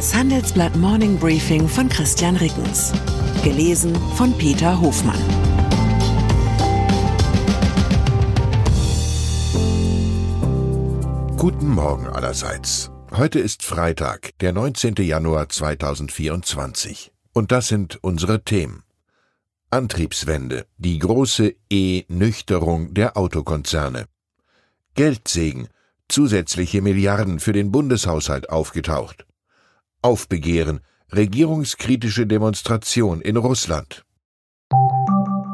Das Handelsblatt Morning Briefing von Christian Rickens. Gelesen von Peter Hofmann. Guten Morgen allerseits. Heute ist Freitag, der 19. Januar 2024. Und das sind unsere Themen. Antriebswende, die große E-Nüchterung der Autokonzerne. Geldsegen, zusätzliche Milliarden für den Bundeshaushalt aufgetaucht. Aufbegehren, regierungskritische Demonstration in Russland.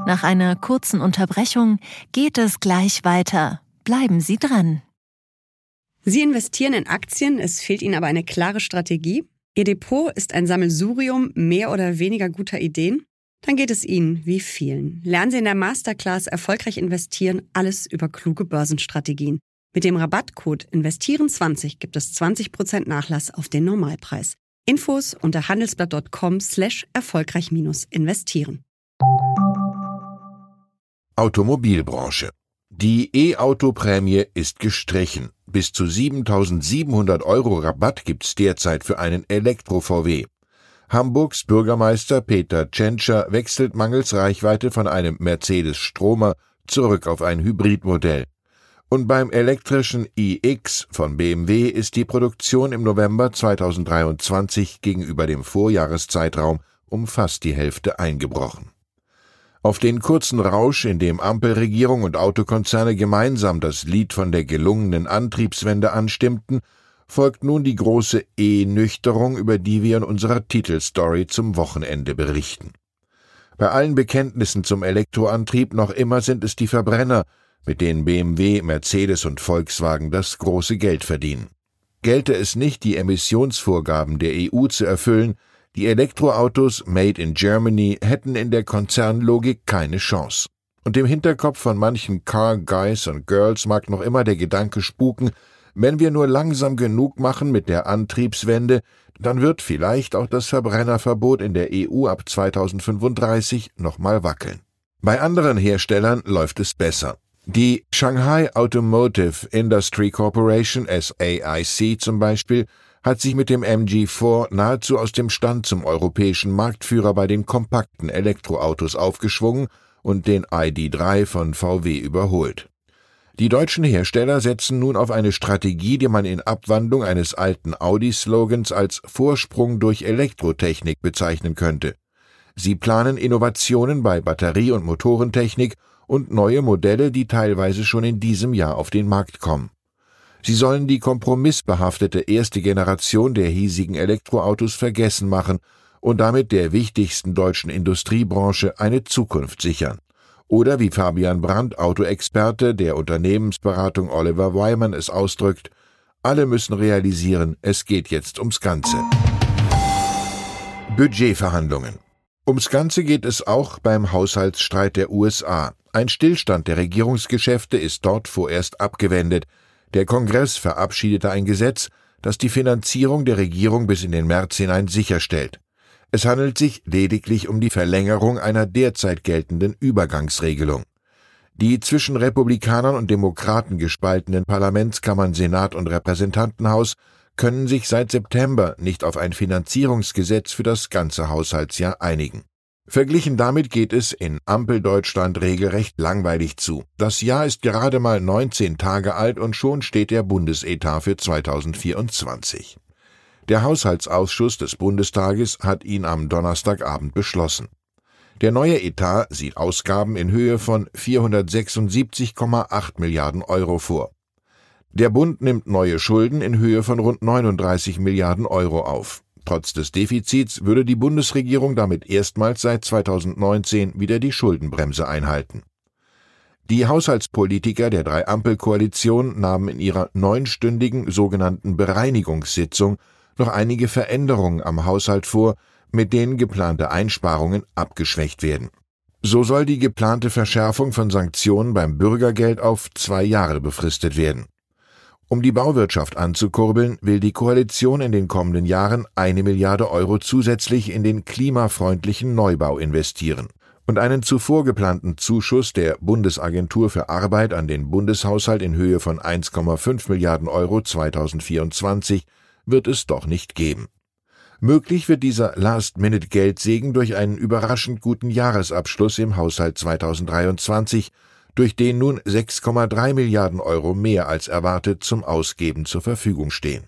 Nach einer kurzen Unterbrechung geht es gleich weiter. Bleiben Sie dran. Sie investieren in Aktien, es fehlt Ihnen aber eine klare Strategie. Ihr Depot ist ein Sammelsurium mehr oder weniger guter Ideen. Dann geht es Ihnen wie vielen. Lernen Sie in der Masterclass erfolgreich investieren, alles über kluge Börsenstrategien. Mit dem Rabattcode Investieren20 gibt es 20% Nachlass auf den Normalpreis. Infos unter handelsblatt.com slash erfolgreich investieren. Automobilbranche. Die E-Auto-Prämie ist gestrichen. Bis zu 7700 Euro Rabatt gibt's derzeit für einen Elektro-VW. Hamburgs Bürgermeister Peter Tschentscher wechselt mangels Reichweite von einem Mercedes Stromer zurück auf ein Hybridmodell. Und beim elektrischen iX von BMW ist die Produktion im November 2023 gegenüber dem Vorjahreszeitraum um fast die Hälfte eingebrochen. Auf den kurzen Rausch, in dem Ampelregierung und Autokonzerne gemeinsam das Lied von der gelungenen Antriebswende anstimmten, folgt nun die große E-Nüchterung, über die wir in unserer Titelstory zum Wochenende berichten. Bei allen Bekenntnissen zum Elektroantrieb noch immer sind es die Verbrenner, mit denen BMW, Mercedes und Volkswagen das große Geld verdienen. Gelte es nicht, die Emissionsvorgaben der EU zu erfüllen, die Elektroautos made in Germany hätten in der Konzernlogik keine Chance. Und im Hinterkopf von manchen Car Guys und Girls mag noch immer der Gedanke spuken, wenn wir nur langsam genug machen mit der Antriebswende, dann wird vielleicht auch das Verbrennerverbot in der EU ab 2035 nochmal wackeln. Bei anderen Herstellern läuft es besser. Die Shanghai Automotive Industry Corporation SAIC zum Beispiel hat sich mit dem MG4 nahezu aus dem Stand zum europäischen Marktführer bei den kompakten Elektroautos aufgeschwungen und den ID3 von VW überholt. Die deutschen Hersteller setzen nun auf eine Strategie, die man in Abwandlung eines alten Audi-Slogans als Vorsprung durch Elektrotechnik bezeichnen könnte. Sie planen Innovationen bei Batterie- und Motorentechnik und neue Modelle, die teilweise schon in diesem Jahr auf den Markt kommen. Sie sollen die kompromissbehaftete erste Generation der hiesigen Elektroautos vergessen machen und damit der wichtigsten deutschen Industriebranche eine Zukunft sichern. Oder wie Fabian Brandt, Autoexperte der Unternehmensberatung Oliver Wyman es ausdrückt, alle müssen realisieren, es geht jetzt ums Ganze. Budgetverhandlungen. Ums Ganze geht es auch beim Haushaltsstreit der USA. Ein Stillstand der Regierungsgeschäfte ist dort vorerst abgewendet. Der Kongress verabschiedete ein Gesetz, das die Finanzierung der Regierung bis in den März hinein sicherstellt. Es handelt sich lediglich um die Verlängerung einer derzeit geltenden Übergangsregelung. Die zwischen Republikanern und Demokraten gespaltenen Parlamentskammern Senat und Repräsentantenhaus können sich seit September nicht auf ein Finanzierungsgesetz für das ganze Haushaltsjahr einigen. Verglichen damit geht es in Ampeldeutschland regelrecht langweilig zu. Das Jahr ist gerade mal 19 Tage alt und schon steht der Bundesetat für 2024. Der Haushaltsausschuss des Bundestages hat ihn am Donnerstagabend beschlossen. Der neue Etat sieht Ausgaben in Höhe von 476,8 Milliarden Euro vor. Der Bund nimmt neue Schulden in Höhe von rund 39 Milliarden Euro auf. Trotz des Defizits würde die Bundesregierung damit erstmals seit 2019 wieder die Schuldenbremse einhalten. Die Haushaltspolitiker der drei Ampelkoalition nahmen in ihrer neunstündigen sogenannten Bereinigungssitzung noch einige Veränderungen am Haushalt vor, mit denen geplante Einsparungen abgeschwächt werden. So soll die geplante Verschärfung von Sanktionen beim Bürgergeld auf zwei Jahre befristet werden. Um die Bauwirtschaft anzukurbeln, will die Koalition in den kommenden Jahren eine Milliarde Euro zusätzlich in den klimafreundlichen Neubau investieren. Und einen zuvor geplanten Zuschuss der Bundesagentur für Arbeit an den Bundeshaushalt in Höhe von 1,5 Milliarden Euro 2024 wird es doch nicht geben. Möglich wird dieser Last-Minute-Geldsegen durch einen überraschend guten Jahresabschluss im Haushalt 2023, durch den nun 6,3 Milliarden Euro mehr als erwartet zum Ausgeben zur Verfügung stehen.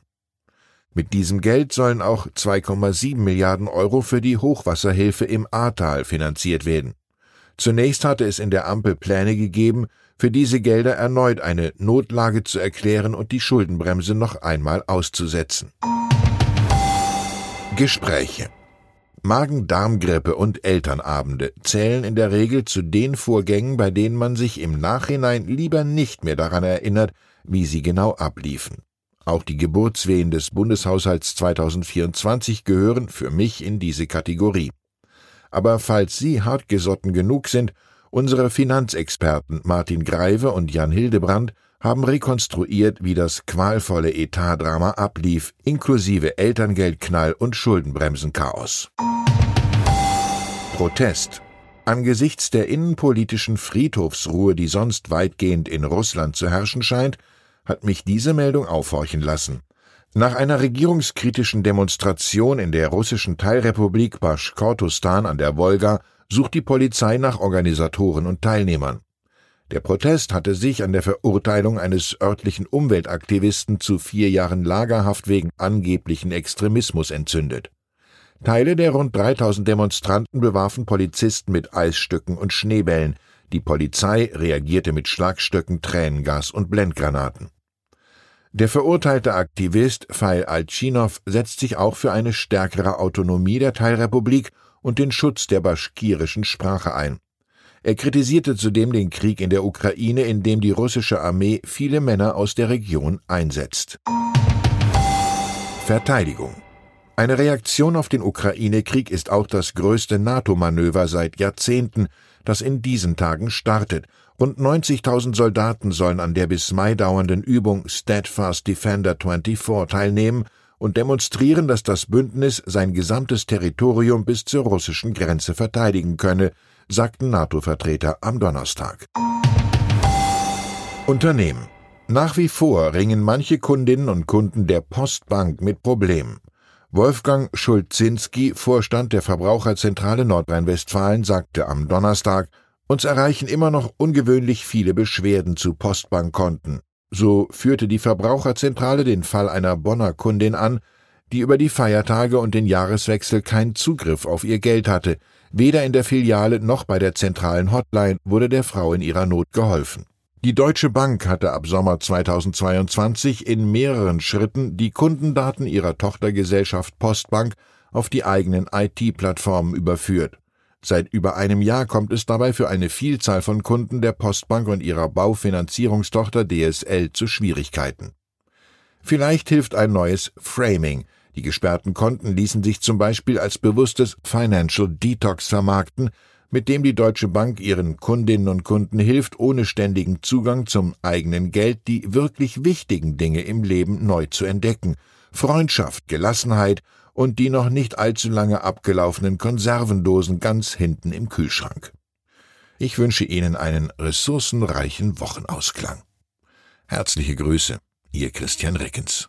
Mit diesem Geld sollen auch 2,7 Milliarden Euro für die Hochwasserhilfe im Ahrtal finanziert werden. Zunächst hatte es in der Ampel Pläne gegeben, für diese Gelder erneut eine Notlage zu erklären und die Schuldenbremse noch einmal auszusetzen. Gespräche Magen-Darm-Grippe und Elternabende zählen in der Regel zu den Vorgängen, bei denen man sich im Nachhinein lieber nicht mehr daran erinnert, wie sie genau abliefen. Auch die Geburtswehen des Bundeshaushalts 2024 gehören für mich in diese Kategorie. Aber falls Sie hartgesotten genug sind, unsere Finanzexperten Martin Greive und Jan Hildebrand haben rekonstruiert, wie das qualvolle Etatdrama ablief, inklusive Elterngeldknall und Schuldenbremsenchaos. Protest. Angesichts der innenpolitischen Friedhofsruhe, die sonst weitgehend in Russland zu herrschen scheint, hat mich diese Meldung aufhorchen lassen. Nach einer regierungskritischen Demonstration in der russischen Teilrepublik Baschkortostan an der Wolga sucht die Polizei nach Organisatoren und Teilnehmern. Der Protest hatte sich an der Verurteilung eines örtlichen Umweltaktivisten zu vier Jahren Lagerhaft wegen angeblichen Extremismus entzündet. Teile der rund 3000 Demonstranten bewarfen Polizisten mit Eisstücken und Schneebällen. Die Polizei reagierte mit Schlagstöcken, Tränengas und Blendgranaten. Der verurteilte Aktivist Fail Alchinov setzt sich auch für eine stärkere Autonomie der Teilrepublik und den Schutz der baschkirischen Sprache ein. Er kritisierte zudem den Krieg in der Ukraine, in dem die russische Armee viele Männer aus der Region einsetzt. Verteidigung eine Reaktion auf den Ukraine-Krieg ist auch das größte NATO-Manöver seit Jahrzehnten, das in diesen Tagen startet. Rund 90.000 Soldaten sollen an der bis Mai dauernden Übung Steadfast Defender 24 teilnehmen und demonstrieren, dass das Bündnis sein gesamtes Territorium bis zur russischen Grenze verteidigen könne, sagten NATO-Vertreter am Donnerstag. Unternehmen. Nach wie vor ringen manche Kundinnen und Kunden der Postbank mit Problemen. Wolfgang Schulzinski, Vorstand der Verbraucherzentrale Nordrhein-Westfalen, sagte am Donnerstag, uns erreichen immer noch ungewöhnlich viele Beschwerden zu Postbankkonten. So führte die Verbraucherzentrale den Fall einer Bonner Kundin an, die über die Feiertage und den Jahreswechsel keinen Zugriff auf ihr Geld hatte. Weder in der Filiale noch bei der zentralen Hotline wurde der Frau in ihrer Not geholfen. Die Deutsche Bank hatte ab Sommer 2022 in mehreren Schritten die Kundendaten ihrer Tochtergesellschaft Postbank auf die eigenen IT-Plattformen überführt. Seit über einem Jahr kommt es dabei für eine Vielzahl von Kunden der Postbank und ihrer Baufinanzierungstochter DSL zu Schwierigkeiten. Vielleicht hilft ein neues Framing. Die gesperrten Konten ließen sich zum Beispiel als bewusstes Financial Detox vermarkten, mit dem die Deutsche Bank ihren Kundinnen und Kunden hilft, ohne ständigen Zugang zum eigenen Geld die wirklich wichtigen Dinge im Leben neu zu entdecken. Freundschaft, Gelassenheit und die noch nicht allzu lange abgelaufenen Konservendosen ganz hinten im Kühlschrank. Ich wünsche Ihnen einen ressourcenreichen Wochenausklang. Herzliche Grüße, Ihr Christian Rickens.